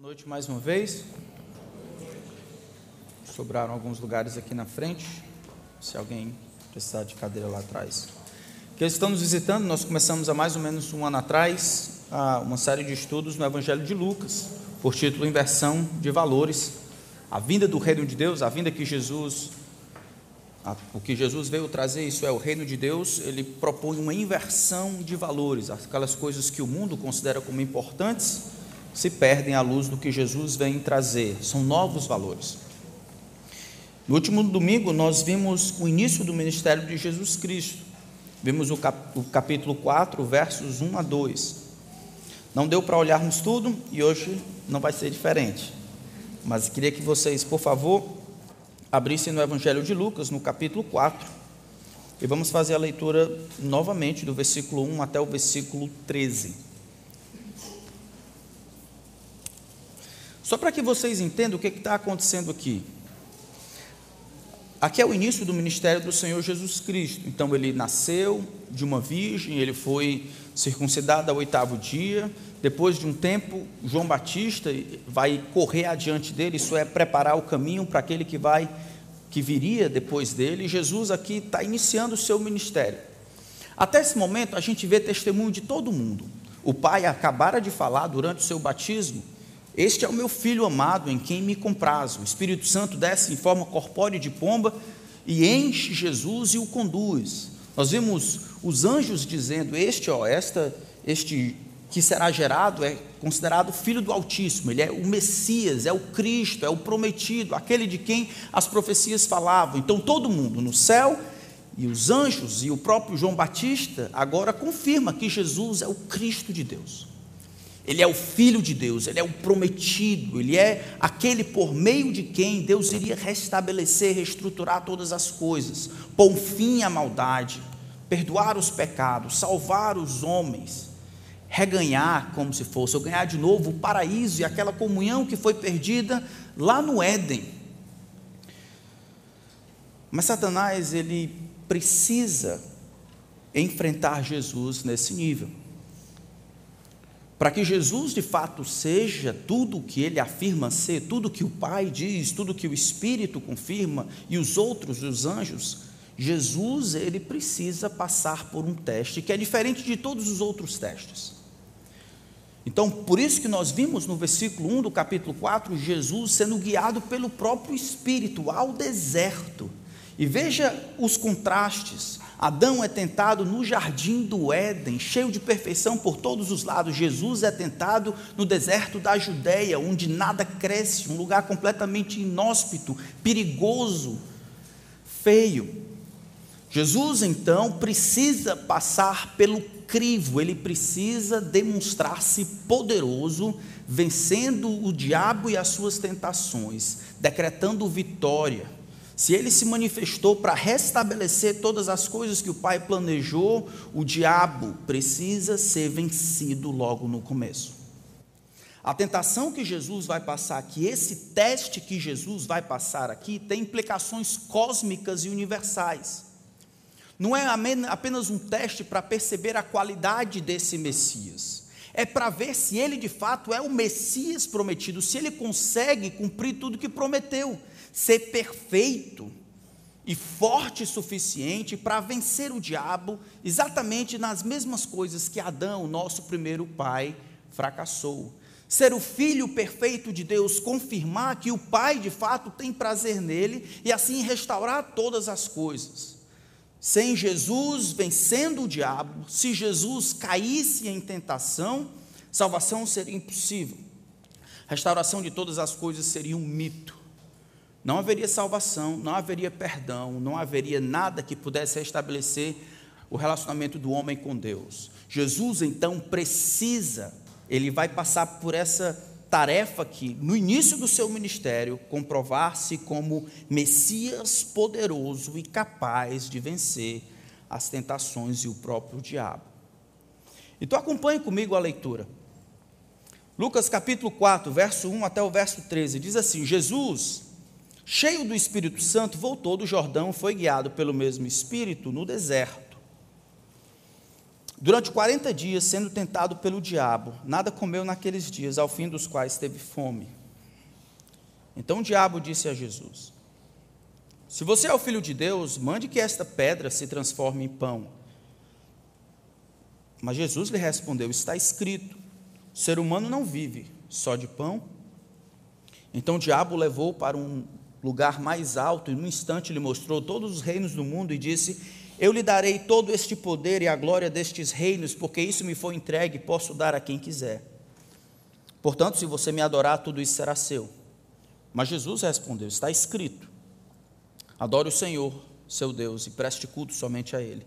Boa noite mais uma vez. Sobraram alguns lugares aqui na frente, se alguém precisar de cadeira lá atrás. Que eles estão nos visitando, nós começamos há mais ou menos um ano atrás uma série de estudos no Evangelho de Lucas, por título Inversão de Valores, a vinda do reino de Deus, a vinda que Jesus, o que Jesus veio trazer, isso é o reino de Deus, ele propõe uma inversão de valores, aquelas coisas que o mundo considera como importantes, se perdem à luz do que Jesus vem trazer, são novos valores. No último domingo, nós vimos o início do ministério de Jesus Cristo. Vimos o, cap o capítulo 4, versos 1 a 2. Não deu para olharmos tudo e hoje não vai ser diferente. Mas queria que vocês, por favor, abrissem no Evangelho de Lucas, no capítulo 4, e vamos fazer a leitura novamente do versículo 1 até o versículo 13. Só para que vocês entendam o que está acontecendo aqui. Aqui é o início do ministério do Senhor Jesus Cristo. Então, ele nasceu de uma virgem, ele foi circuncidado ao oitavo dia. Depois de um tempo, João Batista vai correr adiante dele, isso é, preparar o caminho para aquele que vai, que viria depois dele. E Jesus aqui está iniciando o seu ministério. Até esse momento, a gente vê testemunho de todo mundo. O pai acabara de falar durante o seu batismo este é o meu filho amado, em quem me comprazo. O Espírito Santo desce em forma corpórea de pomba e enche Jesus e o conduz. Nós vimos os anjos dizendo: Este, ó, esta, este que será gerado é considerado filho do Altíssimo, ele é o Messias, é o Cristo, é o prometido, aquele de quem as profecias falavam. Então todo mundo no céu e os anjos e o próprio João Batista agora confirma que Jesus é o Cristo de Deus. Ele é o Filho de Deus, ele é o prometido, ele é aquele por meio de quem Deus iria restabelecer, reestruturar todas as coisas, pôr fim à maldade, perdoar os pecados, salvar os homens, reganhar como se fosse, ou ganhar de novo o paraíso e aquela comunhão que foi perdida lá no Éden. Mas Satanás, ele precisa enfrentar Jesus nesse nível. Para que Jesus de fato seja tudo o que ele afirma ser, tudo que o Pai diz, tudo que o Espírito confirma e os outros, os anjos, Jesus ele precisa passar por um teste que é diferente de todos os outros testes. Então, por isso que nós vimos no versículo 1 do capítulo 4, Jesus sendo guiado pelo próprio Espírito ao deserto. E veja os contrastes. Adão é tentado no jardim do Éden, cheio de perfeição por todos os lados. Jesus é tentado no deserto da Judéia, onde nada cresce, um lugar completamente inóspito, perigoso, feio. Jesus então precisa passar pelo crivo, ele precisa demonstrar-se poderoso, vencendo o diabo e as suas tentações, decretando vitória se ele se manifestou para restabelecer todas as coisas que o Pai planejou, o diabo precisa ser vencido logo no começo. A tentação que Jesus vai passar aqui, esse teste que Jesus vai passar aqui, tem implicações cósmicas e universais. Não é apenas um teste para perceber a qualidade desse Messias, é para ver se ele de fato é o Messias prometido, se ele consegue cumprir tudo que prometeu ser perfeito e forte o suficiente para vencer o diabo exatamente nas mesmas coisas que Adão, nosso primeiro pai, fracassou. Ser o filho perfeito de Deus, confirmar que o pai de fato tem prazer nele e assim restaurar todas as coisas. Sem Jesus vencendo o diabo, se Jesus caísse em tentação, salvação seria impossível. Restauração de todas as coisas seria um mito. Não haveria salvação, não haveria perdão, não haveria nada que pudesse restabelecer o relacionamento do homem com Deus. Jesus então precisa, ele vai passar por essa tarefa aqui, no início do seu ministério, comprovar-se como Messias poderoso e capaz de vencer as tentações e o próprio diabo. Então acompanhe comigo a leitura. Lucas capítulo 4, verso 1 até o verso 13, diz assim: Jesus cheio do Espírito Santo, voltou do Jordão, foi guiado pelo mesmo Espírito no deserto. Durante 40 dias, sendo tentado pelo diabo, nada comeu naqueles dias, ao fim dos quais teve fome. Então o diabo disse a Jesus: Se você é o filho de Deus, mande que esta pedra se transforme em pão. Mas Jesus lhe respondeu: Está escrito: o ser humano não vive só de pão. Então o diabo levou para um lugar mais alto e num instante lhe mostrou todos os reinos do mundo e disse: Eu lhe darei todo este poder e a glória destes reinos, porque isso me foi entregue e posso dar a quem quiser. Portanto, se você me adorar, tudo isso será seu. Mas Jesus respondeu: Está escrito: Adore o Senhor, seu Deus, e preste culto somente a Ele.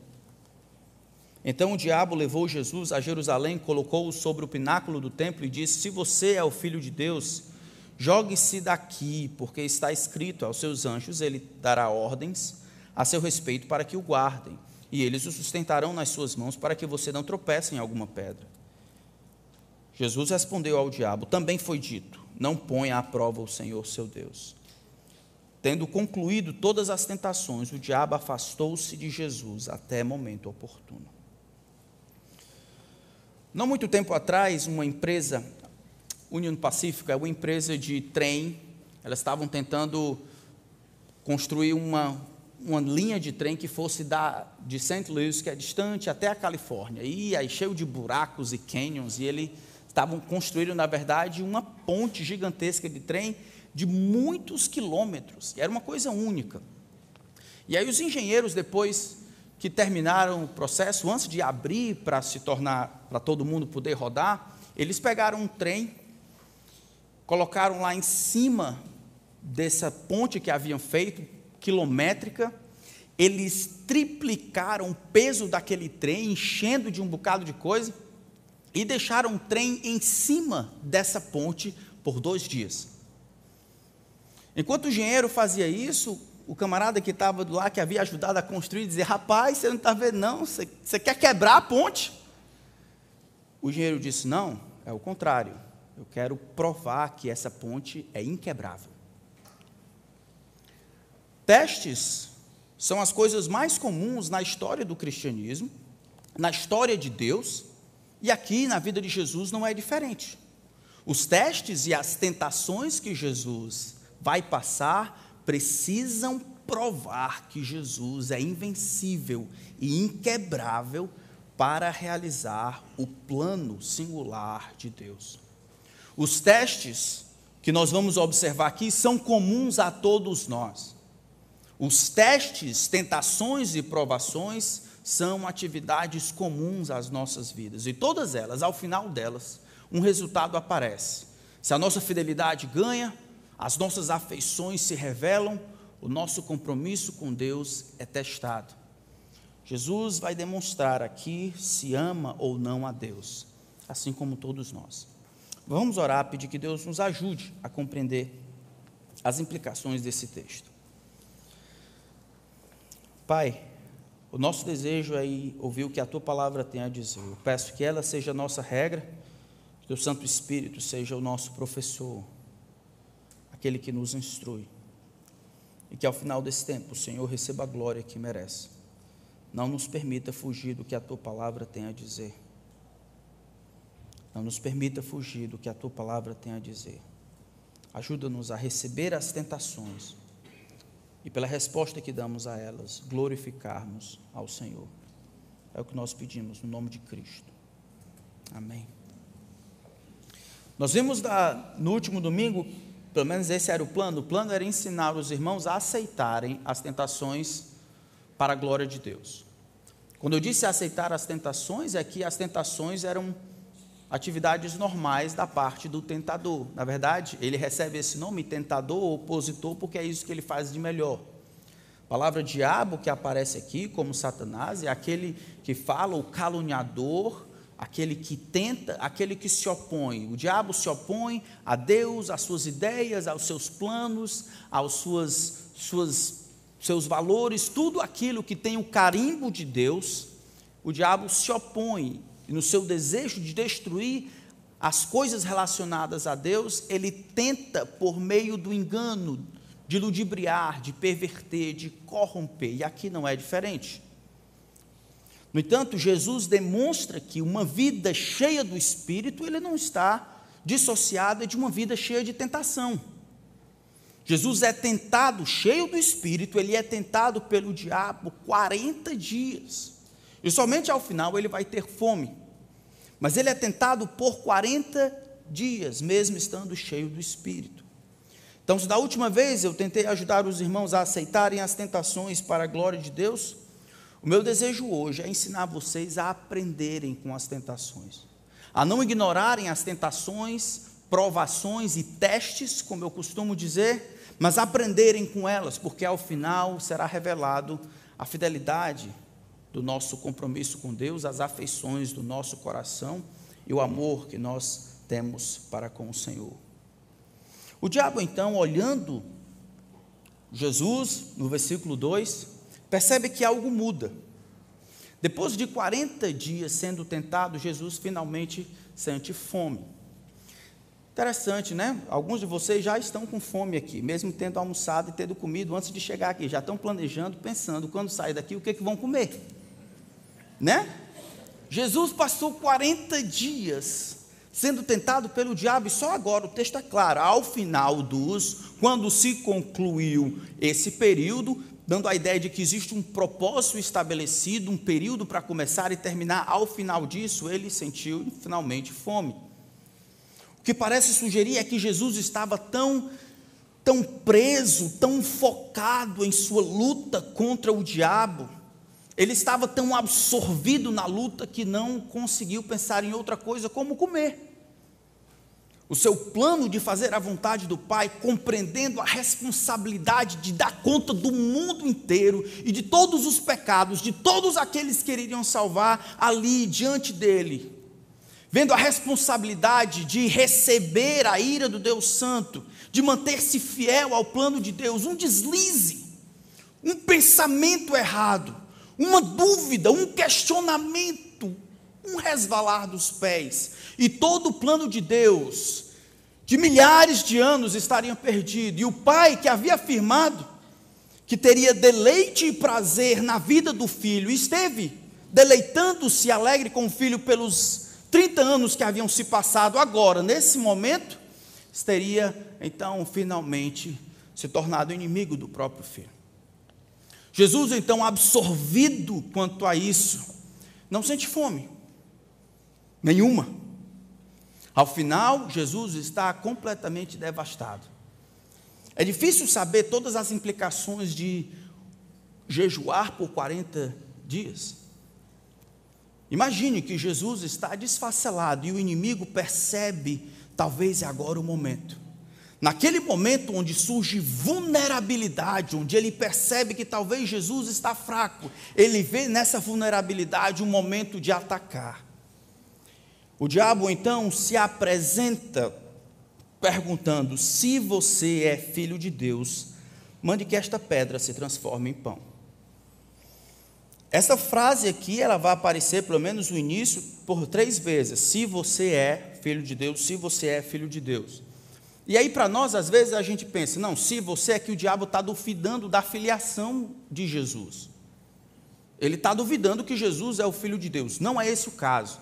Então o diabo levou Jesus a Jerusalém, colocou-o sobre o pináculo do templo e disse: Se você é o filho de Deus, jogue-se daqui, porque está escrito aos seus anjos: Ele dará ordens a seu respeito para que o guardem, e eles o sustentarão nas suas mãos para que você não tropece em alguma pedra. Jesus respondeu ao diabo: Também foi dito: Não ponha à prova o Senhor seu Deus. Tendo concluído todas as tentações, o diabo afastou-se de Jesus até momento oportuno. Não muito tempo atrás, uma empresa, Union Pacífica, é uma empresa de trem, elas estavam tentando construir uma, uma linha de trem que fosse da, de St. Louis, que é distante, até a Califórnia. E aí cheio de buracos e canyons, e eles estavam construindo, na verdade, uma ponte gigantesca de trem de muitos quilômetros. Era uma coisa única. E aí os engenheiros, depois que terminaram o processo, antes de abrir para se tornar, para todo mundo poder rodar, eles pegaram um trem, colocaram lá em cima dessa ponte que haviam feito, quilométrica, eles triplicaram o peso daquele trem, enchendo de um bocado de coisa, e deixaram o trem em cima dessa ponte por dois dias. Enquanto o engenheiro fazia isso, o camarada que estava lá, que havia ajudado a construir, dizia: Rapaz, você não está vendo, não, você, você quer quebrar a ponte? O engenheiro disse: Não, é o contrário. Eu quero provar que essa ponte é inquebrável. Testes são as coisas mais comuns na história do cristianismo, na história de Deus, e aqui na vida de Jesus não é diferente. Os testes e as tentações que Jesus vai passar precisam provar que Jesus é invencível e inquebrável para realizar o plano singular de Deus. Os testes que nós vamos observar aqui são comuns a todos nós. Os testes, tentações e provações são atividades comuns às nossas vidas e todas elas, ao final delas, um resultado aparece. Se a nossa fidelidade ganha, as nossas afeições se revelam, o nosso compromisso com Deus é testado. Jesus vai demonstrar aqui se ama ou não a Deus, assim como todos nós. Vamos orar, pedir que Deus nos ajude a compreender as implicações desse texto. Pai, o nosso desejo é ouvir o que a tua palavra tem a dizer. Eu peço que ela seja a nossa regra, que o Santo Espírito seja o nosso professor aquele que nos instrui. E que ao final desse tempo o Senhor receba a glória que merece. Não nos permita fugir do que a tua palavra tem a dizer. Não nos permita fugir do que a tua palavra tem a dizer. Ajuda-nos a receber as tentações e, pela resposta que damos a elas, glorificarmos ao Senhor. É o que nós pedimos no nome de Cristo. Amém. Nós vimos da, no último domingo pelo menos esse era o plano. O plano era ensinar os irmãos a aceitarem as tentações para a glória de Deus. Quando eu disse aceitar as tentações, é que as tentações eram atividades normais da parte do tentador. Na verdade, ele recebe esse nome, tentador ou opositor, porque é isso que ele faz de melhor. A palavra diabo que aparece aqui, como Satanás, é aquele que fala, o caluniador, aquele que tenta, aquele que se opõe. O diabo se opõe a Deus, às suas ideias, aos seus planos, aos suas, suas, seus valores, tudo aquilo que tem o carimbo de Deus, o diabo se opõe. E no seu desejo de destruir as coisas relacionadas a Deus, ele tenta, por meio do engano, de ludibriar, de perverter, de corromper. E aqui não é diferente. No entanto, Jesus demonstra que uma vida cheia do Espírito, ele não está dissociada de uma vida cheia de tentação. Jesus é tentado, cheio do Espírito, ele é tentado pelo diabo 40 dias. E somente ao final ele vai ter fome. Mas ele é tentado por 40 dias, mesmo estando cheio do Espírito. Então, se da última vez eu tentei ajudar os irmãos a aceitarem as tentações para a glória de Deus, o meu desejo hoje é ensinar vocês a aprenderem com as tentações, a não ignorarem as tentações, provações e testes, como eu costumo dizer, mas aprenderem com elas, porque ao final será revelado a fidelidade do nosso compromisso com Deus, as afeições do nosso coração e o amor que nós temos para com o Senhor. O diabo, então, olhando Jesus, no versículo 2, percebe que algo muda. Depois de 40 dias sendo tentado, Jesus finalmente sente fome. Interessante, né? Alguns de vocês já estão com fome aqui, mesmo tendo almoçado e tendo comido antes de chegar aqui. Já estão planejando, pensando, quando sair daqui, o que, é que vão comer. Né? Jesus passou 40 dias sendo tentado pelo diabo, e só agora o texto é claro, ao final dos, quando se concluiu esse período, dando a ideia de que existe um propósito estabelecido, um período para começar e terminar. Ao final disso, ele sentiu finalmente fome. O que parece sugerir é que Jesus estava tão tão preso, tão focado em sua luta contra o diabo. Ele estava tão absorvido na luta que não conseguiu pensar em outra coisa como comer. O seu plano de fazer a vontade do Pai, compreendendo a responsabilidade de dar conta do mundo inteiro e de todos os pecados, de todos aqueles que iriam salvar ali diante dele, vendo a responsabilidade de receber a ira do Deus Santo, de manter-se fiel ao plano de Deus, um deslize, um pensamento errado, uma dúvida, um questionamento, um resvalar dos pés, e todo o plano de Deus, de milhares de anos, estariam perdidos. E o pai que havia afirmado que teria deleite e prazer na vida do filho, esteve deleitando-se alegre com o filho pelos 30 anos que haviam se passado, agora, nesse momento, teria então finalmente se tornado inimigo do próprio filho. Jesus, então, absorvido quanto a isso, não sente fome nenhuma. Ao final, Jesus está completamente devastado. É difícil saber todas as implicações de jejuar por 40 dias. Imagine que Jesus está desfacelado e o inimigo percebe, talvez é agora o momento. Naquele momento onde surge vulnerabilidade, onde ele percebe que talvez Jesus está fraco, ele vê nessa vulnerabilidade um momento de atacar. O diabo então se apresenta perguntando: se você é filho de Deus, mande que esta pedra se transforme em pão. Essa frase aqui, ela vai aparecer, pelo menos no início, por três vezes. Se você é filho de Deus, se você é filho de Deus. E aí, para nós, às vezes, a gente pensa, não, se você é que o diabo está duvidando da filiação de Jesus. Ele está duvidando que Jesus é o filho de Deus. Não é esse o caso.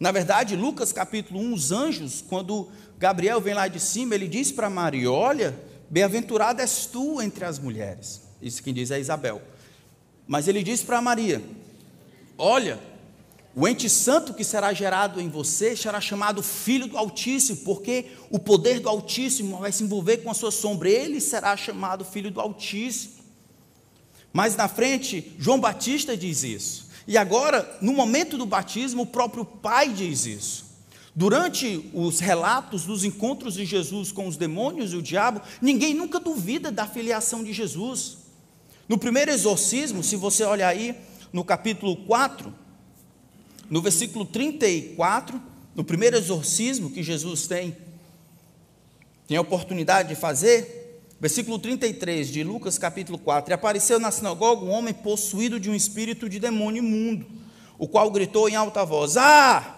Na verdade, Lucas capítulo 1, os anjos, quando Gabriel vem lá de cima, ele diz para Maria: Olha, bem-aventurada és tu entre as mulheres. Isso quem diz é Isabel. Mas ele diz para Maria: Olha, o ente santo que será gerado em você será chamado Filho do Altíssimo, porque o poder do Altíssimo vai se envolver com a sua sombra. Ele será chamado Filho do Altíssimo. Mais na frente, João Batista diz isso. E agora, no momento do batismo, o próprio Pai diz isso. Durante os relatos dos encontros de Jesus com os demônios e o diabo, ninguém nunca duvida da filiação de Jesus. No primeiro exorcismo, se você olhar aí no capítulo 4, no versículo 34, no primeiro exorcismo que Jesus tem, tem a oportunidade de fazer, Versículo 33 de Lucas capítulo 4: E apareceu na sinagoga um homem possuído de um espírito de demônio imundo, o qual gritou em alta voz: Ah!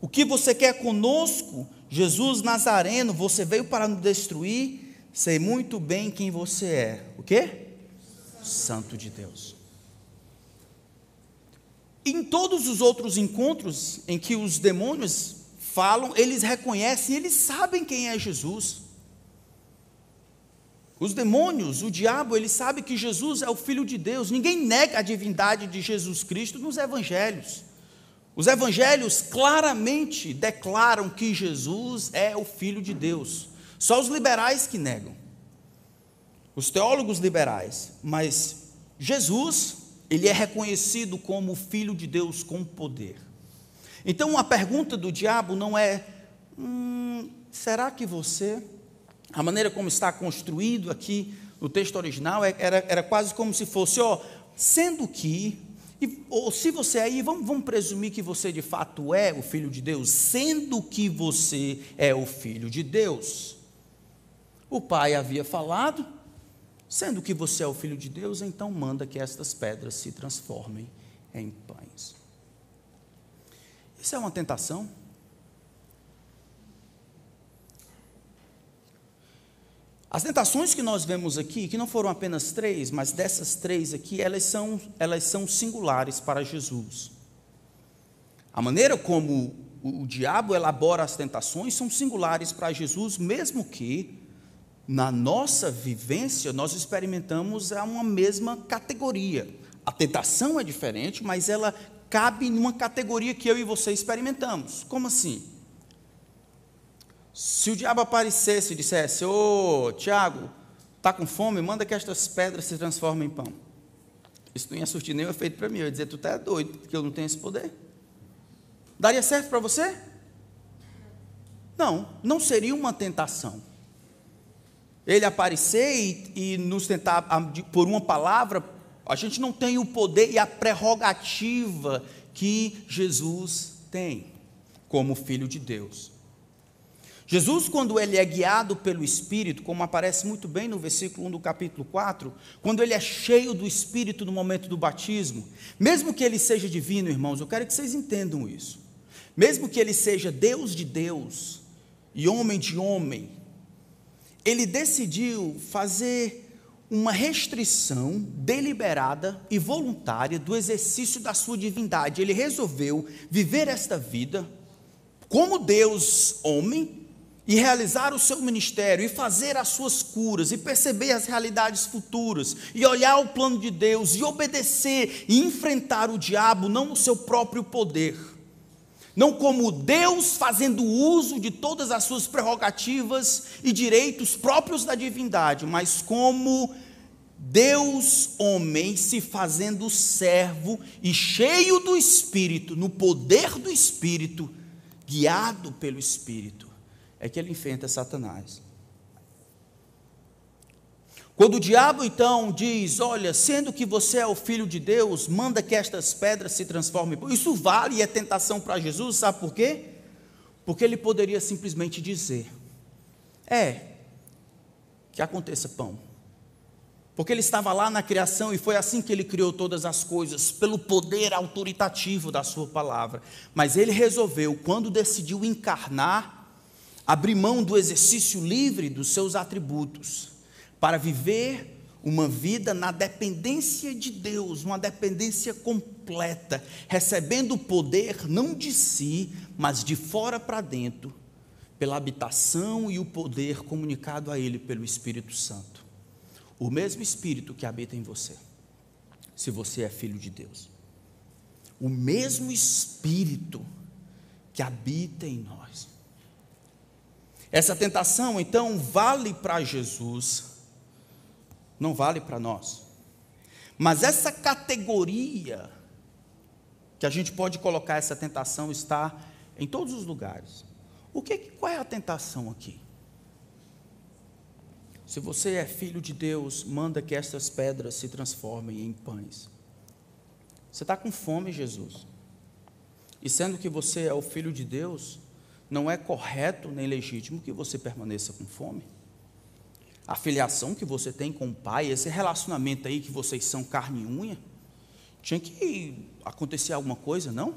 O que você quer conosco, Jesus Nazareno? Você veio para nos destruir? Sei muito bem quem você é. O quê? Santo de Deus. Em todos os outros encontros em que os demônios falam, eles reconhecem, eles sabem quem é Jesus. Os demônios, o diabo, ele sabe que Jesus é o Filho de Deus. Ninguém nega a divindade de Jesus Cristo nos evangelhos. Os evangelhos claramente declaram que Jesus é o Filho de Deus. Só os liberais que negam. Os teólogos liberais. Mas Jesus, ele é reconhecido como Filho de Deus com poder. Então a pergunta do diabo não é: hum, será que você a maneira como está construído aqui no texto original é, era, era quase como se fosse, ó, sendo que, e, ou se você aí, vamos, vamos presumir que você de fato é o filho de Deus, sendo que você é o filho de Deus. O pai havia falado, sendo que você é o filho de Deus, então manda que estas pedras se transformem em pães. Isso é uma tentação? As tentações que nós vemos aqui, que não foram apenas três, mas dessas três aqui, elas são, elas são singulares para Jesus. A maneira como o, o diabo elabora as tentações são singulares para Jesus, mesmo que na nossa vivência nós experimentamos uma mesma categoria. A tentação é diferente, mas ela cabe numa categoria que eu e você experimentamos. Como assim? Se o diabo aparecesse e dissesse: Ô Tiago, está com fome? Manda que estas pedras se transformem em pão. Isso não ia surtir nenhum efeito para mim. Eu ia dizer: Tu está doido, porque eu não tenho esse poder. Daria certo para você? Não, não seria uma tentação. Ele aparecer e, e nos tentar, por uma palavra, a gente não tem o poder e a prerrogativa que Jesus tem, como Filho de Deus. Jesus, quando ele é guiado pelo Espírito, como aparece muito bem no versículo 1 do capítulo 4, quando ele é cheio do Espírito no momento do batismo, mesmo que ele seja divino, irmãos, eu quero que vocês entendam isso. Mesmo que ele seja Deus de Deus e homem de homem, ele decidiu fazer uma restrição deliberada e voluntária do exercício da sua divindade. Ele resolveu viver esta vida como Deus homem e realizar o seu ministério, e fazer as suas curas, e perceber as realidades futuras, e olhar o plano de Deus, e obedecer, e enfrentar o diabo, não no seu próprio poder, não como Deus fazendo uso de todas as suas prerrogativas e direitos próprios da divindade, mas como Deus, homem, se fazendo servo e cheio do Espírito, no poder do Espírito, guiado pelo Espírito é que ele enfrenta Satanás. Quando o diabo então diz: Olha, sendo que você é o filho de Deus, manda que estas pedras se transformem. Isso vale e é tentação para Jesus, sabe por quê? Porque ele poderia simplesmente dizer: É, que aconteça pão. Porque ele estava lá na criação e foi assim que ele criou todas as coisas, pelo poder autoritativo da sua palavra. Mas ele resolveu, quando decidiu encarnar, abrir mão do exercício livre dos seus atributos, para viver uma vida na dependência de Deus, uma dependência completa, recebendo o poder não de si, mas de fora para dentro, pela habitação e o poder comunicado a Ele pelo Espírito Santo. O mesmo Espírito que habita em você, se você é filho de Deus. O mesmo Espírito que habita em nós. Essa tentação, então, vale para Jesus, não vale para nós. Mas essa categoria que a gente pode colocar essa tentação está em todos os lugares. O que, qual é a tentação aqui? Se você é filho de Deus, manda que estas pedras se transformem em pães. Você está com fome, Jesus. E sendo que você é o filho de Deus, não é correto nem legítimo que você permaneça com fome. A filiação que você tem com o pai, esse relacionamento aí que vocês são carne e unha, tinha que acontecer alguma coisa, não?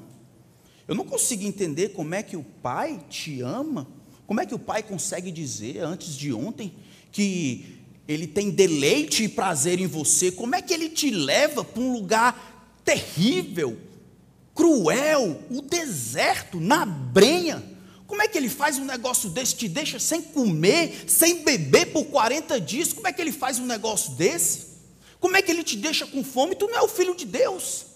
Eu não consigo entender como é que o pai te ama, como é que o pai consegue dizer antes de ontem que ele tem deleite e prazer em você, como é que ele te leva para um lugar terrível, cruel, o deserto, na brenha. Como é que ele faz um negócio desse? Te deixa sem comer, sem beber por 40 dias. Como é que ele faz um negócio desse? Como é que ele te deixa com fome? Tu não é o filho de Deus.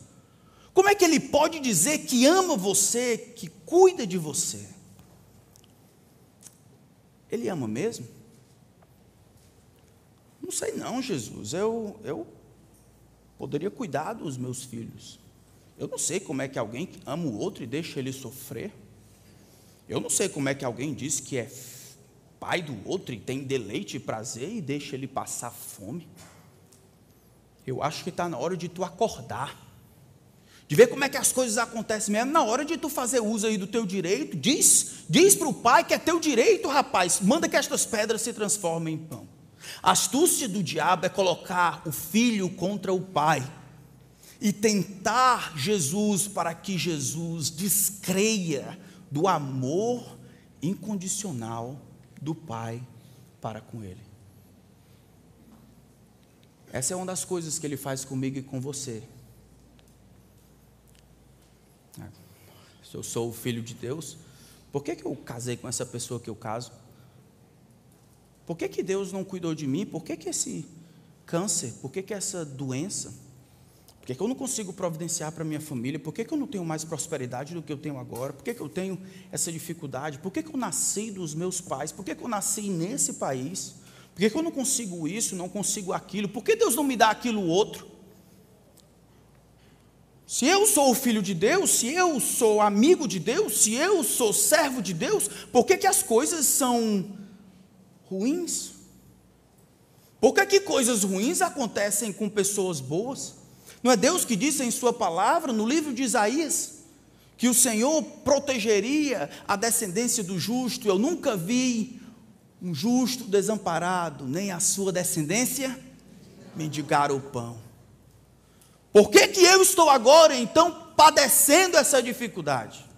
Como é que ele pode dizer que ama você, que cuida de você? Ele ama mesmo? Não sei não, Jesus. Eu, eu poderia cuidar dos meus filhos. Eu não sei como é que alguém ama o outro e deixa ele sofrer. Eu não sei como é que alguém diz que é pai do outro e tem deleite e prazer e deixa ele passar fome. Eu acho que está na hora de tu acordar. De ver como é que as coisas acontecem mesmo, na hora de tu fazer uso aí do teu direito, diz, diz para o pai que é teu direito, rapaz, manda que estas pedras se transformem em pão. A astúcia do diabo é colocar o filho contra o pai e tentar Jesus para que Jesus descreia do amor incondicional do pai para com ele. Essa é uma das coisas que ele faz comigo e com você. É. Se eu sou o filho de Deus, por que, que eu casei com essa pessoa que eu caso? Por que, que Deus não cuidou de mim? Por que, que esse câncer? Por que, que essa doença? Por que, que eu não consigo providenciar para minha família? Por que, que eu não tenho mais prosperidade do que eu tenho agora? Por que, que eu tenho essa dificuldade? Por que, que eu nasci dos meus pais? Por que, que eu nasci nesse país? Por que, que eu não consigo isso, não consigo aquilo? Por que Deus não me dá aquilo outro? Se eu sou o filho de Deus, se eu sou amigo de Deus, se eu sou servo de Deus, por que, que as coisas são ruins? Por que, que coisas ruins acontecem com pessoas boas? Não é Deus que disse em Sua palavra, no livro de Isaías, que o Senhor protegeria a descendência do justo? Eu nunca vi um justo desamparado, nem a sua descendência mendigar o pão. Por que, que eu estou agora, então, padecendo essa dificuldade?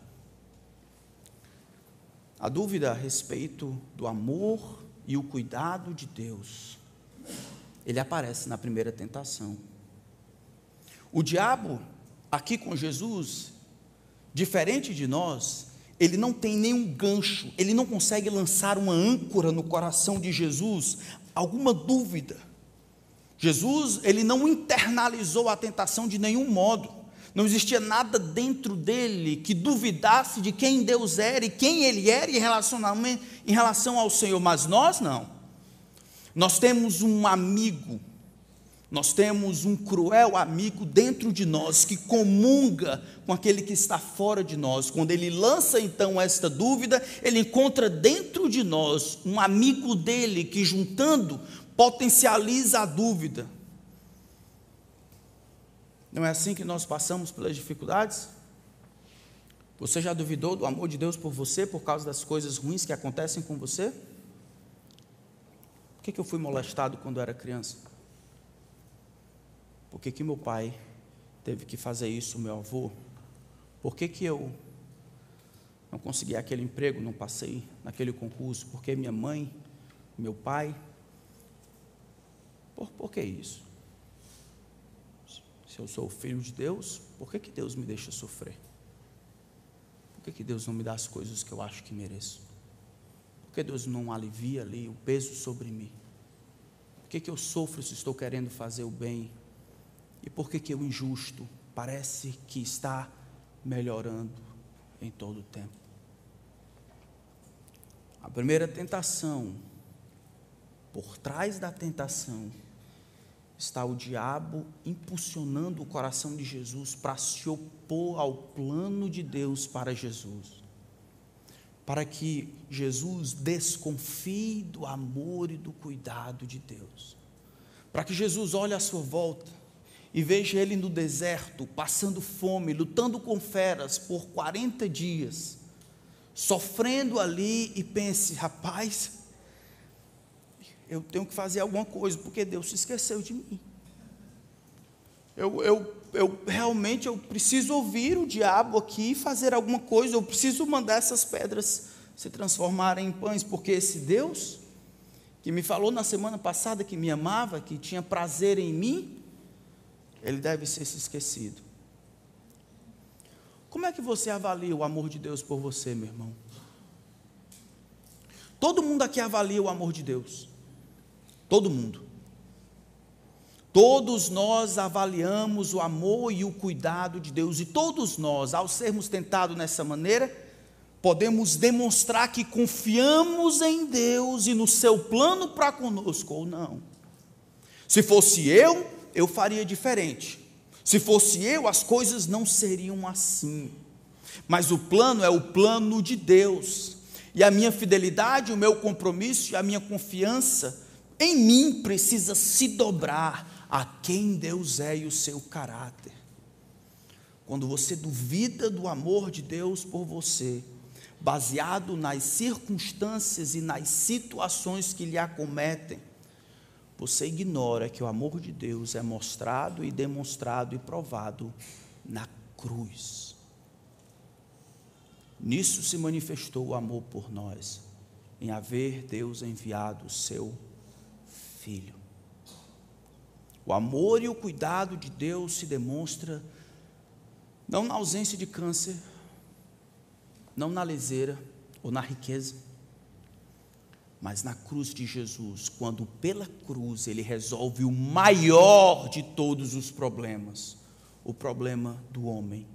A dúvida a respeito do amor e o cuidado de Deus, ele aparece na primeira tentação. O diabo, aqui com Jesus, diferente de nós, ele não tem nenhum gancho, ele não consegue lançar uma âncora no coração de Jesus, alguma dúvida. Jesus, ele não internalizou a tentação de nenhum modo. Não existia nada dentro dele que duvidasse de quem Deus era e quem ele era em relação, em relação ao Senhor, mas nós não. Nós temos um amigo, nós temos um cruel amigo dentro de nós que comunga com aquele que está fora de nós. Quando ele lança então esta dúvida, ele encontra dentro de nós um amigo dele que, juntando, potencializa a dúvida. Não é assim que nós passamos pelas dificuldades? Você já duvidou do amor de Deus por você por causa das coisas ruins que acontecem com você? Por que, eu fui molestado quando era criança? Por que, que meu pai teve que fazer isso, meu avô? Por que, que eu não consegui aquele emprego, não passei naquele concurso? Por que minha mãe, meu pai? Por, por que isso? Se eu sou filho de Deus, por que, que Deus me deixa sofrer? Por que, que Deus não me dá as coisas que eu acho que mereço? Por que Deus não alivia ali o peso sobre mim? Por que, que eu sofro se estou querendo fazer o bem? E por que, que o injusto parece que está melhorando em todo o tempo? A primeira tentação, por trás da tentação, está o diabo impulsionando o coração de Jesus para se opor ao plano de Deus para Jesus. Para que Jesus desconfie do amor e do cuidado de Deus. Para que Jesus olhe à sua volta e veja ele no deserto, passando fome, lutando com feras por 40 dias, sofrendo ali e pense: rapaz, eu tenho que fazer alguma coisa, porque Deus se esqueceu de mim. Eu, eu, eu realmente eu preciso ouvir o diabo aqui e fazer alguma coisa, eu preciso mandar essas pedras se transformarem em pães, porque esse Deus que me falou na semana passada que me amava, que tinha prazer em mim, ele deve ser se esquecido. Como é que você avalia o amor de Deus por você, meu irmão? Todo mundo aqui avalia o amor de Deus. Todo mundo. Todos nós avaliamos o amor e o cuidado de Deus, e todos nós, ao sermos tentados nessa maneira, podemos demonstrar que confiamos em Deus e no seu plano para conosco ou não. Se fosse eu, eu faria diferente. Se fosse eu, as coisas não seriam assim. Mas o plano é o plano de Deus. E a minha fidelidade, o meu compromisso e a minha confiança em mim precisa se dobrar a quem Deus é e o seu caráter. Quando você duvida do amor de Deus por você, baseado nas circunstâncias e nas situações que lhe acometem, você ignora que o amor de Deus é mostrado e demonstrado e provado na cruz. Nisso se manifestou o amor por nós, em haver Deus enviado o seu Filho. O amor e o cuidado de Deus se demonstra não na ausência de câncer, não na leseira ou na riqueza, mas na cruz de Jesus, quando pela cruz ele resolve o maior de todos os problemas, o problema do homem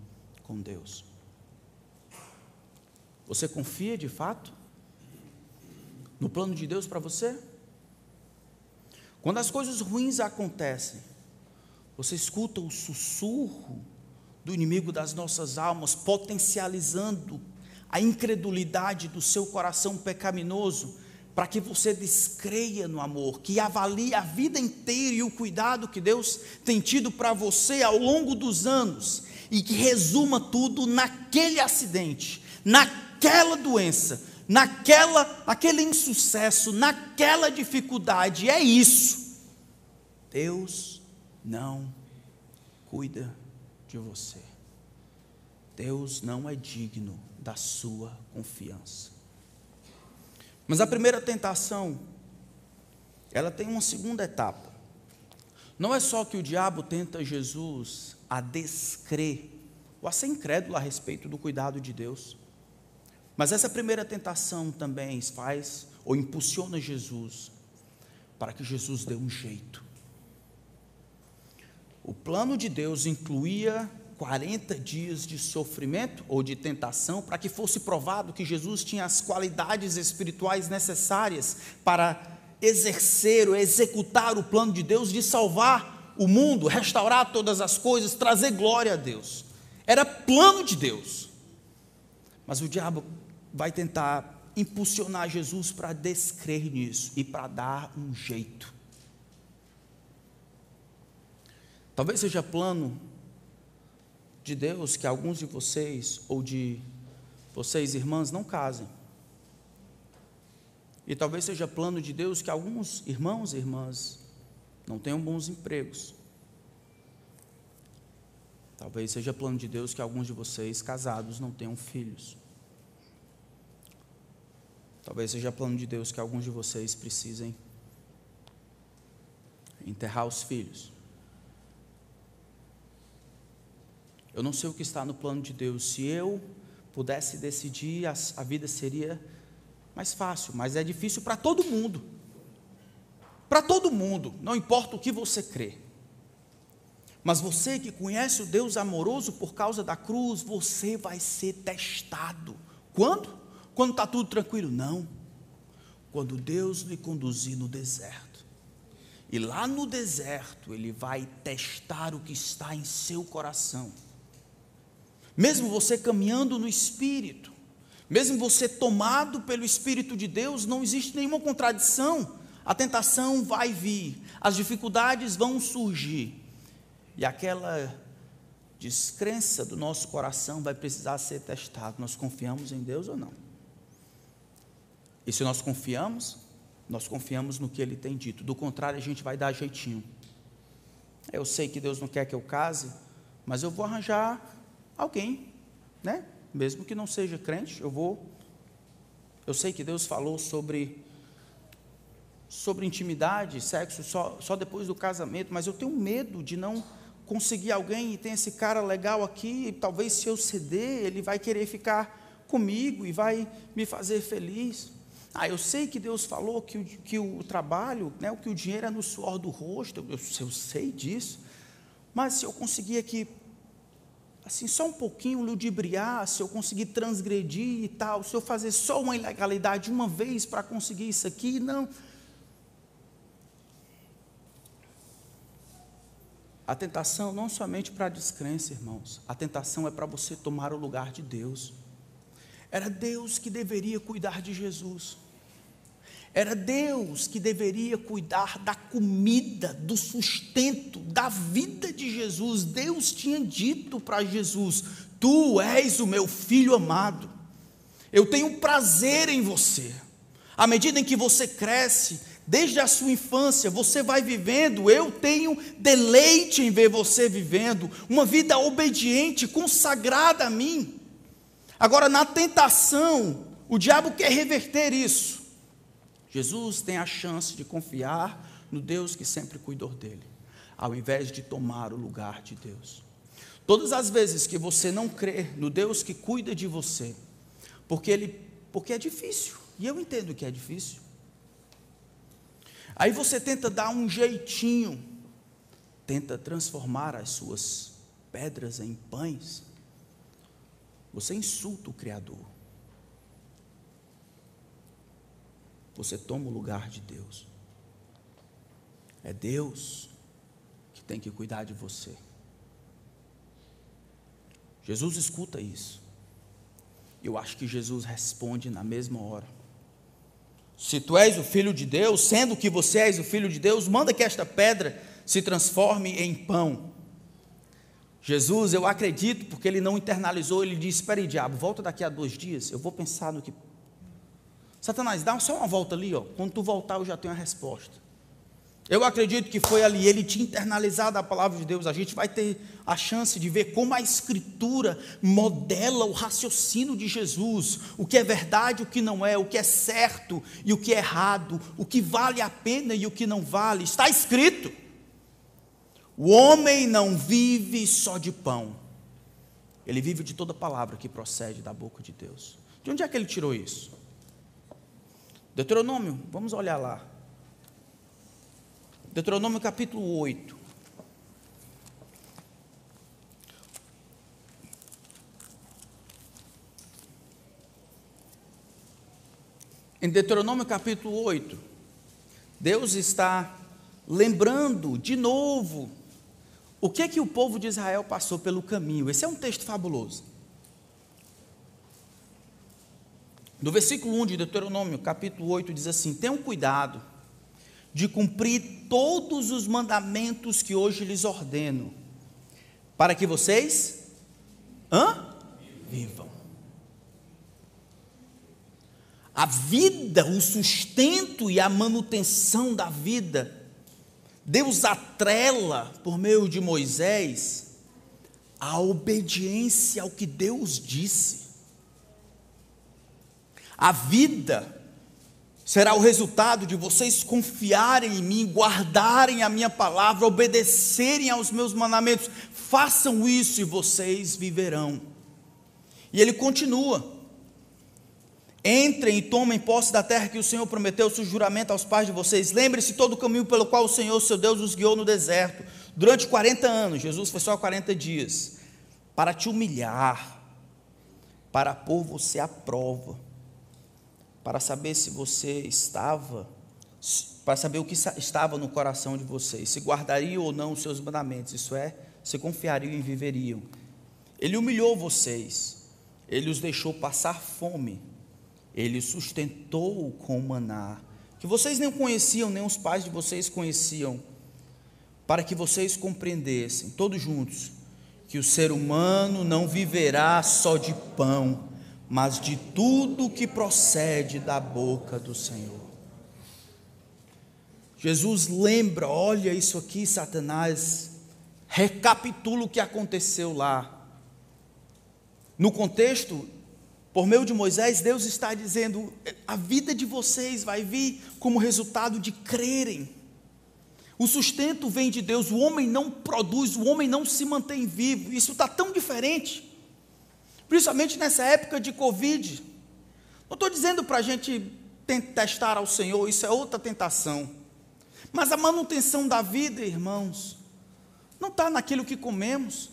com Deus. Você confia de fato no plano de Deus para você? Quando as coisas ruins acontecem, você escuta o sussurro do inimigo das nossas almas, potencializando a incredulidade do seu coração pecaminoso, para que você descreia no amor, que avalie a vida inteira e o cuidado que Deus tem tido para você ao longo dos anos, e que resuma tudo naquele acidente, naquela doença, naquela, naquele insucesso, naquela dificuldade. É isso. Deus não cuida de você. Deus não é digno da sua confiança. Mas a primeira tentação, ela tem uma segunda etapa. Não é só que o diabo tenta Jesus a descrer ou a ser incrédulo a respeito do cuidado de Deus. Mas essa primeira tentação também faz ou impulsiona Jesus para que Jesus dê um jeito. O plano de Deus incluía 40 dias de sofrimento ou de tentação para que fosse provado que Jesus tinha as qualidades espirituais necessárias para exercer ou executar o plano de Deus de salvar o mundo, restaurar todas as coisas, trazer glória a Deus. Era plano de Deus. Mas o diabo vai tentar impulsionar Jesus para descrer nisso e para dar um jeito. Talvez seja plano de Deus que alguns de vocês ou de vocês irmãs não casem. E talvez seja plano de Deus que alguns irmãos e irmãs não tenham bons empregos. Talvez seja plano de Deus que alguns de vocês casados não tenham filhos. Talvez seja plano de Deus que alguns de vocês precisem enterrar os filhos. Eu não sei o que está no plano de Deus. Se eu pudesse decidir, a, vida seria mais fácil, mas é difícil para todo mundo. Para todo mundo, não importa o que você crê. Mas você que conhece o Deus amoroso por causa da cruz, você vai ser testado. Quando? Quando está tudo tranquilo? Não. Quando Deus lhe conduzir no deserto. E lá no deserto, Ele vai testar o que está em seu coração. Mesmo você caminhando no Espírito, mesmo você tomado pelo Espírito de Deus, não existe nenhuma contradição. A tentação vai vir, as dificuldades vão surgir. E aquela descrença do nosso coração vai precisar ser testada. Nós confiamos em Deus ou não? E se nós confiamos, nós confiamos no que Ele tem dito. Do contrário, a gente vai dar jeitinho. Eu sei que Deus não quer que eu case, mas eu vou arranjar alguém, né? Mesmo que não seja crente, eu vou. Eu sei que Deus falou sobre sobre intimidade, sexo só, só depois do casamento, mas eu tenho medo de não conseguir alguém e tem esse cara legal aqui, talvez se eu ceder, ele vai querer ficar comigo e vai me fazer feliz. Ah, eu sei que Deus falou que o, que o trabalho, né, que o dinheiro é no suor do rosto, eu, eu sei disso, mas se eu conseguir aqui, assim, só um pouquinho ludibriar, se eu conseguir transgredir e tal, se eu fazer só uma ilegalidade uma vez para conseguir isso aqui, não. A tentação não somente para a descrença, irmãos, a tentação é para você tomar o lugar de Deus. Era Deus que deveria cuidar de Jesus. Era Deus que deveria cuidar da comida, do sustento, da vida de Jesus. Deus tinha dito para Jesus: Tu és o meu filho amado. Eu tenho prazer em você. À medida em que você cresce, desde a sua infância, você vai vivendo, eu tenho deleite em ver você vivendo uma vida obediente, consagrada a mim. Agora, na tentação, o diabo quer reverter isso. Jesus tem a chance de confiar no Deus que sempre cuidou dele, ao invés de tomar o lugar de Deus. Todas as vezes que você não crê no Deus que cuida de você, porque ele porque é difícil, e eu entendo que é difícil. Aí você tenta dar um jeitinho, tenta transformar as suas pedras em pães. Você insulta o Criador. Você toma o lugar de Deus. É Deus que tem que cuidar de você. Jesus escuta isso. Eu acho que Jesus responde na mesma hora. Se tu és o filho de Deus, sendo que você és o filho de Deus, manda que esta pedra se transforme em pão. Jesus, eu acredito, porque ele não internalizou, ele disse: Espera aí, diabo, volta daqui a dois dias, eu vou pensar no que. Satanás, dá só uma volta ali, ó. quando tu voltar, eu já tenho a resposta. Eu acredito que foi ali, ele tinha internalizado a palavra de Deus. A gente vai ter a chance de ver como a Escritura modela o raciocínio de Jesus: o que é verdade, o que não é, o que é certo e o que é errado, o que vale a pena e o que não vale. Está escrito. O homem não vive só de pão, ele vive de toda palavra que procede da boca de Deus. De onde é que ele tirou isso? Deuteronômio, vamos olhar lá. Deuteronômio capítulo 8. Em Deuteronômio capítulo 8, Deus está lembrando de novo o que é que o povo de Israel passou pelo caminho? Esse é um texto fabuloso. No versículo 1 de Deuteronômio, capítulo 8, diz assim: Tenham cuidado de cumprir todos os mandamentos que hoje lhes ordeno, para que vocês hã? vivam. A vida, o sustento e a manutenção da vida Deus atrela, por meio de Moisés, a obediência ao que Deus disse. A vida será o resultado de vocês confiarem em mim, guardarem a minha palavra, obedecerem aos meus mandamentos. Façam isso e vocês viverão. E ele continua: Entrem e tomem posse da terra que o Senhor prometeu, seu juramento aos pais de vocês. Lembre-se todo o caminho pelo qual o Senhor, seu Deus, os guiou no deserto. Durante 40 anos, Jesus foi só 40 dias, para te humilhar, para pôr você à prova, para saber se você estava, para saber o que estava no coração de vocês, se guardariam ou não os seus mandamentos, isso é, se confiariam e viveriam. Ele humilhou vocês, ele os deixou passar fome ele sustentou com maná, que vocês nem conheciam, nem os pais de vocês conheciam, para que vocês compreendessem, todos juntos, que o ser humano não viverá só de pão, mas de tudo que procede da boca do Senhor. Jesus lembra, olha isso aqui, Satanás, recapitula o que aconteceu lá. No contexto, por meio de Moisés, Deus está dizendo: a vida de vocês vai vir como resultado de crerem. O sustento vem de Deus, o homem não produz, o homem não se mantém vivo. Isso está tão diferente, principalmente nessa época de Covid. Não estou dizendo para a gente testar ao Senhor, isso é outra tentação. Mas a manutenção da vida, irmãos, não está naquilo que comemos.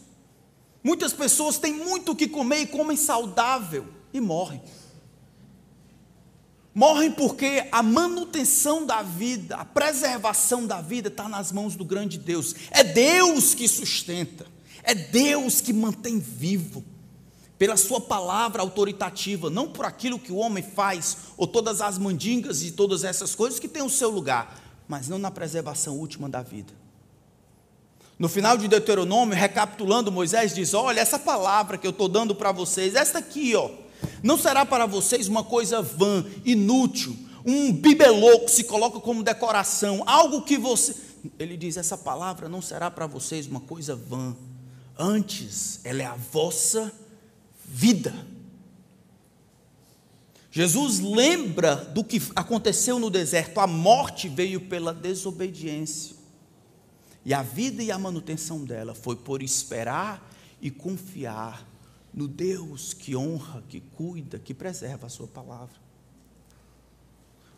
Muitas pessoas têm muito o que comer e comem saudável e morrem. Morrem porque a manutenção da vida, a preservação da vida está nas mãos do grande Deus. É Deus que sustenta, é Deus que mantém vivo, pela Sua palavra autoritativa, não por aquilo que o homem faz, ou todas as mandingas e todas essas coisas que têm o seu lugar, mas não na preservação última da vida. No final de Deuteronômio, recapitulando, Moisés diz: Olha, essa palavra que eu estou dando para vocês, esta aqui, ó não será para vocês uma coisa vã, inútil, um bibelô que se coloca como decoração, algo que você. Ele diz: essa palavra não será para vocês uma coisa vã, antes ela é a vossa vida. Jesus lembra do que aconteceu no deserto, a morte veio pela desobediência. E a vida e a manutenção dela foi por esperar e confiar no Deus que honra, que cuida, que preserva a Sua palavra.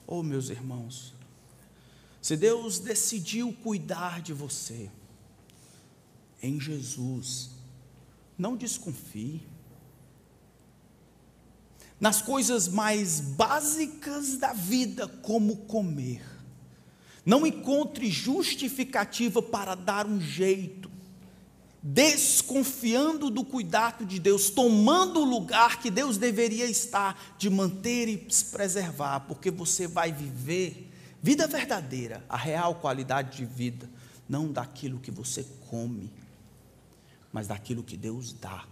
Oh, meus irmãos, se Deus decidiu cuidar de você, em Jesus, não desconfie. Nas coisas mais básicas da vida, como comer, não encontre justificativa para dar um jeito, desconfiando do cuidado de Deus, tomando o lugar que Deus deveria estar, de manter e se preservar, porque você vai viver vida verdadeira, a real qualidade de vida, não daquilo que você come, mas daquilo que Deus dá.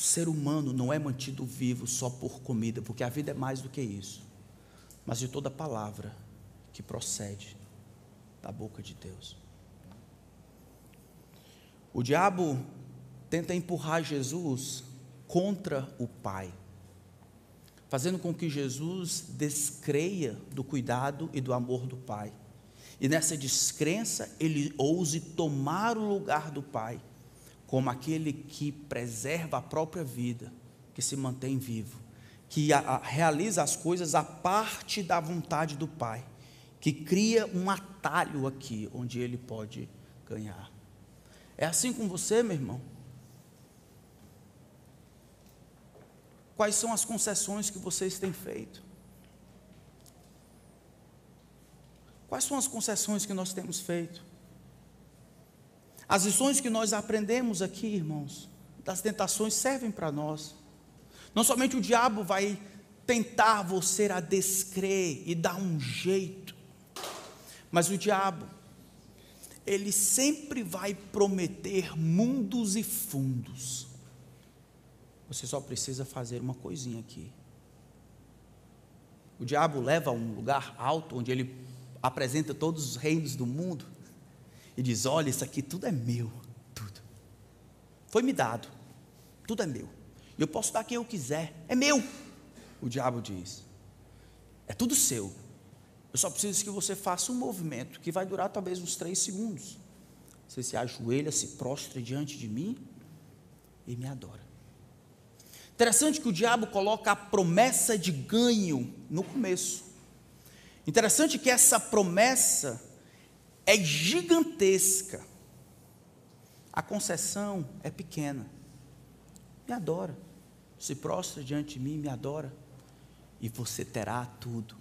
Ser humano não é mantido vivo só por comida, porque a vida é mais do que isso, mas de toda palavra que procede da boca de Deus. O diabo tenta empurrar Jesus contra o Pai, fazendo com que Jesus descreia do cuidado e do amor do Pai. E nessa descrença, ele ouse tomar o lugar do Pai, como aquele que preserva a própria vida, que se mantém vivo, que a, a, realiza as coisas a parte da vontade do Pai, que cria um atalho aqui, onde ele pode ganhar. É assim com você, meu irmão? Quais são as concessões que vocês têm feito? Quais são as concessões que nós temos feito? As lições que nós aprendemos aqui, irmãos, das tentações servem para nós. Não somente o diabo vai tentar você a descrer e dar um jeito, mas o diabo ele sempre vai prometer mundos e fundos. Você só precisa fazer uma coisinha aqui. O diabo leva a um lugar alto onde ele apresenta todos os reinos do mundo e diz: Olha, isso aqui tudo é meu, tudo. Foi me dado, tudo é meu. E eu posso dar quem eu quiser, é meu. O diabo diz: É tudo seu, eu só preciso que você faça um movimento que vai durar talvez uns três segundos. Você se ajoelha, se prostra diante de mim e me adora. Interessante que o diabo coloca a promessa de ganho no começo. Interessante que essa promessa é gigantesca. A concessão é pequena. Me adora. Se prostra diante de mim, me adora. E você terá tudo.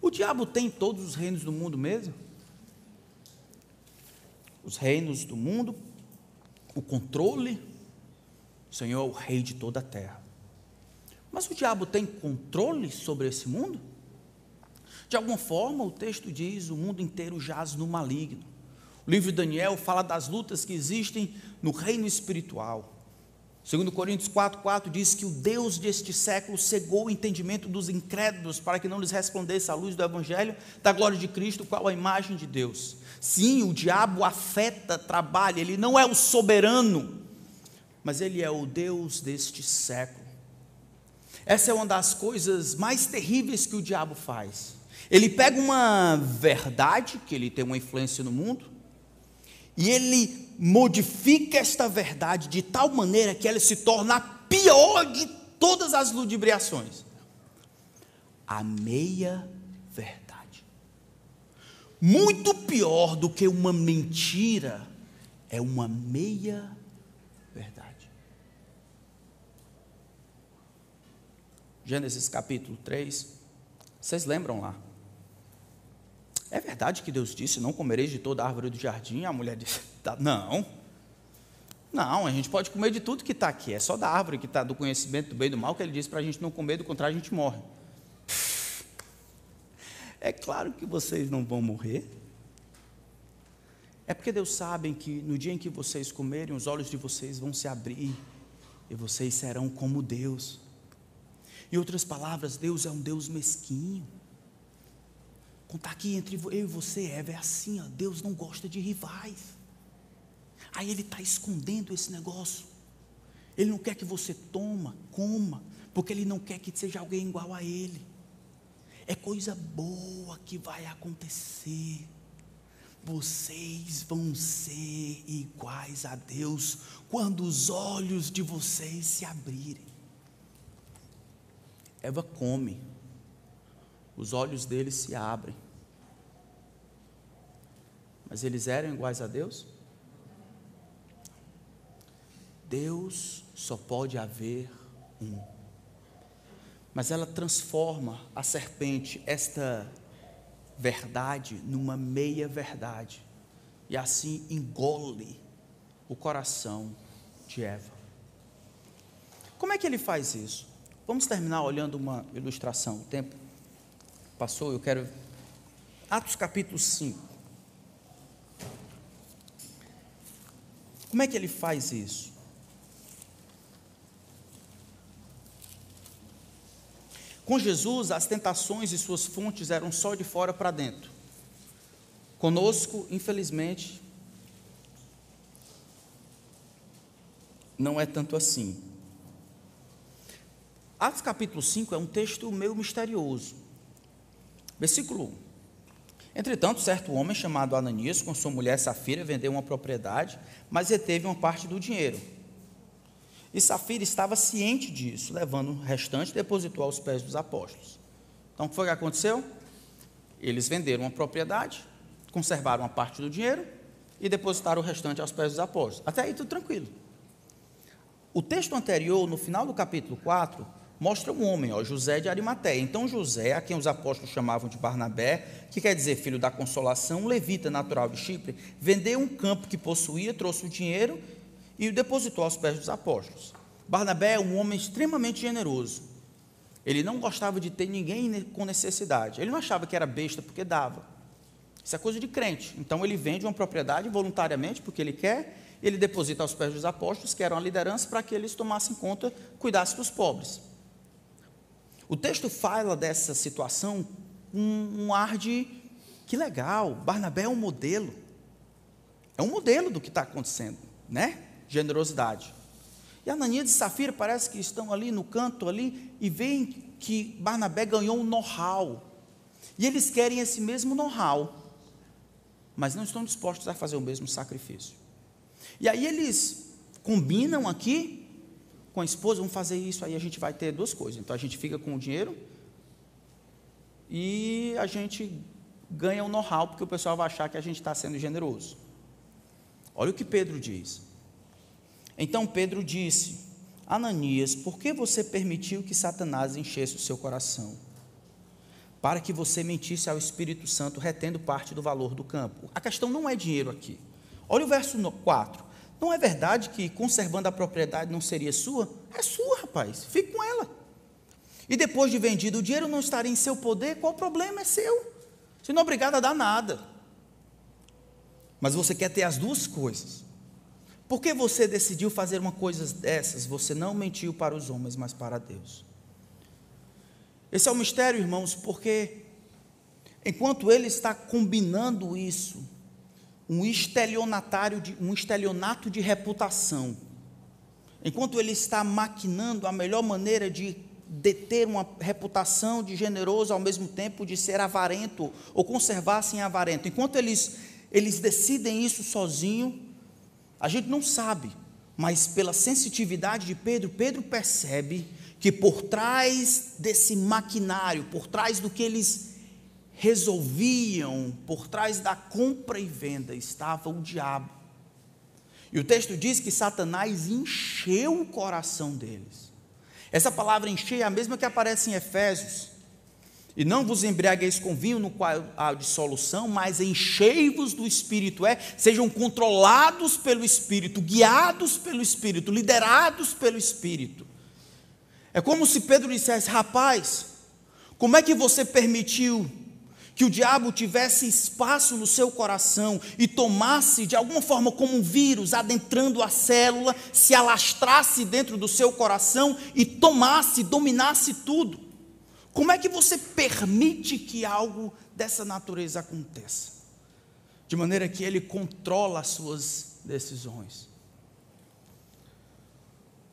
O diabo tem todos os reinos do mundo mesmo? Os reinos do mundo, o controle, o Senhor é o rei de toda a terra. Mas o diabo tem controle sobre esse mundo? De alguma forma, o texto diz: o mundo inteiro jaz no maligno. O livro de Daniel fala das lutas que existem no reino espiritual. Segundo Coríntios 4,4 diz que o Deus deste século cegou o entendimento dos incrédulos para que não lhes respondesse a luz do Evangelho da glória de Cristo, qual a imagem de Deus. Sim, o diabo afeta, trabalha, ele não é o soberano, mas ele é o Deus deste século. Essa é uma das coisas mais terríveis que o diabo faz. Ele pega uma verdade, que ele tem uma influência no mundo, e ele modifica esta verdade de tal maneira que ela se torna a pior de todas as ludibriações. A meia verdade. Muito pior do que uma mentira é uma meia verdade. Gênesis capítulo 3. Vocês lembram lá? É verdade que Deus disse: Não comereis de toda a árvore do jardim? A mulher disse: tá, Não. Não, a gente pode comer de tudo que está aqui. É só da árvore que está do conhecimento do bem e do mal que ele disse para a gente não comer, do contrário, a gente morre. É claro que vocês não vão morrer. É porque Deus sabe que no dia em que vocês comerem, os olhos de vocês vão se abrir e vocês serão como Deus. Em outras palavras, Deus é um Deus mesquinho. Contar aqui entre eu e você, Eva, é assim, ó, Deus não gosta de rivais. Aí ele está escondendo esse negócio. Ele não quer que você toma, coma, porque ele não quer que seja alguém igual a ele. É coisa boa que vai acontecer. Vocês vão ser iguais a Deus quando os olhos de vocês se abrirem. Eva come, os olhos deles se abrem. Mas eles eram iguais a Deus? Deus só pode haver um. Mas ela transforma a serpente, esta verdade, numa meia verdade. E assim engole o coração de Eva. Como é que ele faz isso? Vamos terminar olhando uma ilustração. O tempo passou, eu quero. Atos capítulo 5. Como é que ele faz isso? Com Jesus, as tentações e suas fontes eram só de fora para dentro. Conosco, infelizmente, não é tanto assim. Atos capítulo 5 é um texto meio misterioso. Versículo 1. Entretanto, certo homem chamado Ananias, com sua mulher Safira, vendeu uma propriedade, mas reteve uma parte do dinheiro. E Safira estava ciente disso, levando o restante depositou aos pés dos apóstolos. Então, o que foi que aconteceu? Eles venderam uma propriedade, conservaram uma parte do dinheiro e depositaram o restante aos pés dos apóstolos. Até aí tudo tranquilo. O texto anterior, no final do capítulo 4, mostra um homem, ó, José de Arimateia. Então José, a quem os apóstolos chamavam de Barnabé, que quer dizer filho da consolação, levita natural de Chipre, vendeu um campo que possuía, trouxe o dinheiro e o depositou aos pés dos apóstolos. Barnabé é um homem extremamente generoso. Ele não gostava de ter ninguém com necessidade. Ele não achava que era besta porque dava. Isso é coisa de crente. Então ele vende uma propriedade voluntariamente porque ele quer, ele deposita aos pés dos apóstolos, que eram a liderança, para que eles tomassem conta, cuidassem dos pobres. O texto fala dessa situação com um ar de que legal, Barnabé é um modelo. É um modelo do que está acontecendo, né? Generosidade. E Ananias e Safira parece que estão ali no canto ali e veem que Barnabé ganhou um know-how. E eles querem esse mesmo know-how, mas não estão dispostos a fazer o mesmo sacrifício. E aí eles combinam aqui com a esposa, vamos fazer isso, aí a gente vai ter duas coisas. Então a gente fica com o dinheiro e a gente ganha o know-how, porque o pessoal vai achar que a gente está sendo generoso. Olha o que Pedro diz. Então Pedro disse: Ananias, por que você permitiu que Satanás enchesse o seu coração? Para que você mentisse ao Espírito Santo, retendo parte do valor do campo. A questão não é dinheiro aqui. Olha o verso 4. Não é verdade que conservando a propriedade não seria sua? É sua, rapaz. Fique com ela. E depois de vendido, o dinheiro não estaria em seu poder? Qual o problema? É seu. Você não é obrigado a dar nada. Mas você quer ter as duas coisas. Por que você decidiu fazer uma coisa dessas? Você não mentiu para os homens, mas para Deus. Esse é o mistério, irmãos, porque enquanto ele está combinando isso, um estelionatário, de, um estelionato de reputação. Enquanto ele está maquinando a melhor maneira de deter uma reputação de generoso ao mesmo tempo de ser avarento ou conservar-se em avarento. Enquanto eles, eles decidem isso sozinho, a gente não sabe, mas pela sensitividade de Pedro, Pedro percebe que por trás desse maquinário, por trás do que eles resolviam, por trás da compra e venda, estava o diabo. E o texto diz que Satanás encheu o coração deles. Essa palavra encher é a mesma que aparece em Efésios. E não vos embriagueis com vinho no qual há dissolução, mas enchei-vos do Espírito, é, sejam controlados pelo Espírito, guiados pelo Espírito, liderados pelo Espírito. É como se Pedro dissesse: rapaz, como é que você permitiu que o diabo tivesse espaço no seu coração e tomasse de alguma forma como um vírus adentrando a célula, se alastrasse dentro do seu coração e tomasse, dominasse tudo? Como é que você permite que algo dessa natureza aconteça? De maneira que ele controla as suas decisões.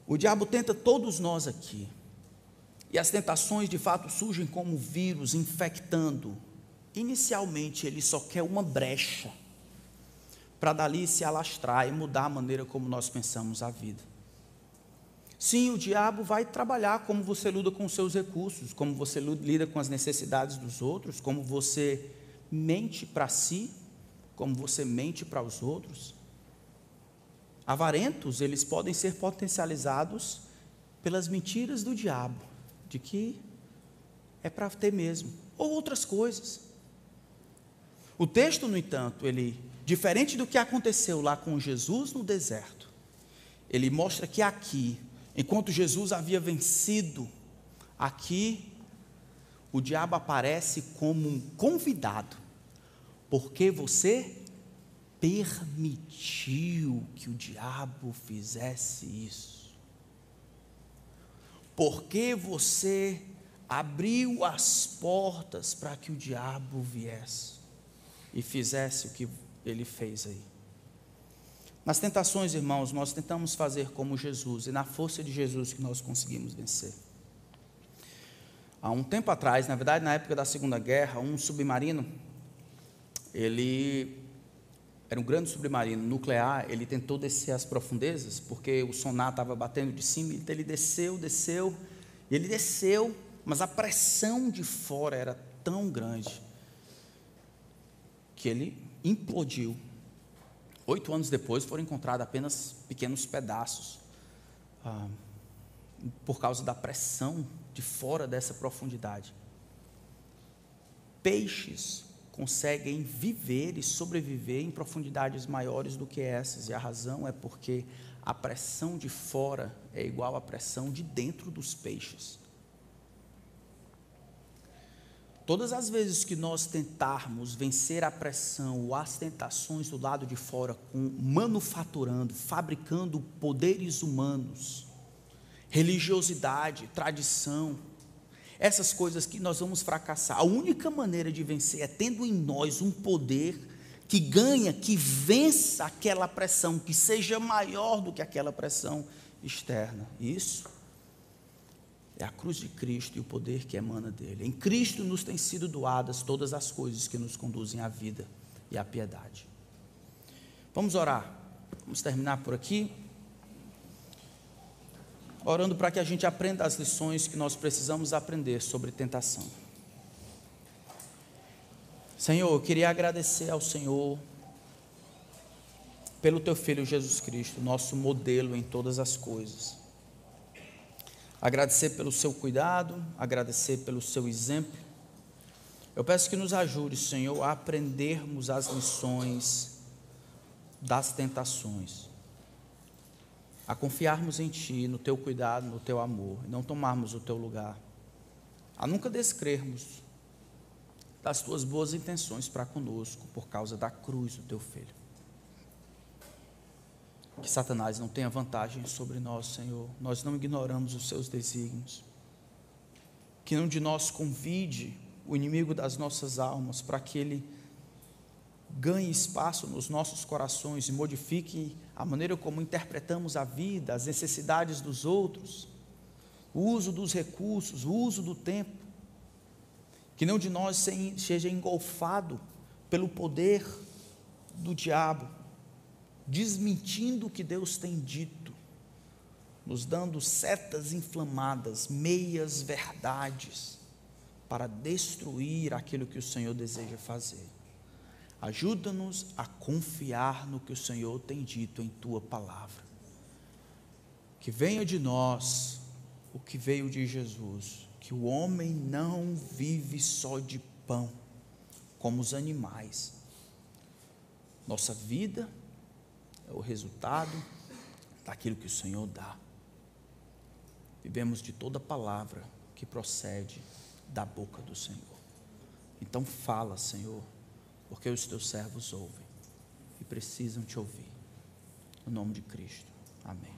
O diabo tenta todos nós aqui. E as tentações de fato surgem como vírus infectando. Inicialmente ele só quer uma brecha para dali se alastrar e mudar a maneira como nós pensamos a vida. Sim, o diabo vai trabalhar como você lida com os seus recursos, como você lida com as necessidades dos outros, como você mente para si, como você mente para os outros. Avarentos, eles podem ser potencializados pelas mentiras do diabo, de que é para ter mesmo, ou outras coisas. O texto, no entanto, ele, diferente do que aconteceu lá com Jesus no deserto, ele mostra que aqui, enquanto Jesus havia vencido, aqui o diabo aparece como um convidado, porque você permitiu que o diabo fizesse isso? Porque você abriu as portas para que o diabo viesse e fizesse o que ele fez aí? Nas tentações, irmãos, nós tentamos fazer como Jesus, e na força de Jesus que nós conseguimos vencer. Há um tempo atrás, na verdade, na época da Segunda Guerra, um submarino, ele era um grande submarino nuclear, ele tentou descer as profundezas, porque o sonar estava batendo de cima, então ele desceu, desceu, e ele desceu, mas a pressão de fora era tão grande que ele implodiu. Oito anos depois foram encontrados apenas pequenos pedaços, ah, por causa da pressão de fora dessa profundidade. Peixes conseguem viver e sobreviver em profundidades maiores do que essas, e a razão é porque a pressão de fora é igual à pressão de dentro dos peixes. Todas as vezes que nós tentarmos vencer a pressão ou as tentações do lado de fora, com manufaturando, fabricando poderes humanos, religiosidade, tradição, essas coisas que nós vamos fracassar. A única maneira de vencer é tendo em nós um poder que ganha, que vença aquela pressão, que seja maior do que aquela pressão externa. Isso é a cruz de Cristo e o poder que emana dele. Em Cristo nos têm sido doadas todas as coisas que nos conduzem à vida e à piedade. Vamos orar. Vamos terminar por aqui orando para que a gente aprenda as lições que nós precisamos aprender sobre tentação. Senhor, eu queria agradecer ao Senhor pelo teu filho Jesus Cristo, nosso modelo em todas as coisas. Agradecer pelo seu cuidado, agradecer pelo seu exemplo. Eu peço que nos ajude, Senhor, a aprendermos as lições das tentações a confiarmos em Ti, no Teu cuidado, no Teu amor, e não tomarmos o Teu lugar, a nunca descrermos das Tuas boas intenções para conosco por causa da cruz do Teu Filho. Que Satanás não tenha vantagem sobre nós, Senhor, nós não ignoramos os Seus desígnios. Que nenhum de nós convide o inimigo das nossas almas para que ele ganhe espaço nos nossos corações e modifique a maneira como interpretamos a vida, as necessidades dos outros, o uso dos recursos, o uso do tempo. Que não de nós seja engolfado pelo poder do diabo, desmentindo o que Deus tem dito, nos dando setas inflamadas, meias verdades, para destruir aquilo que o Senhor deseja fazer. Ajuda-nos a confiar no que o Senhor tem dito em tua palavra. Que venha de nós o que veio de Jesus, que o homem não vive só de pão, como os animais. Nossa vida é o resultado daquilo que o Senhor dá. Vivemos de toda palavra que procede da boca do Senhor. Então fala, Senhor, porque os teus servos ouvem e precisam te ouvir. No nome de Cristo. Amém.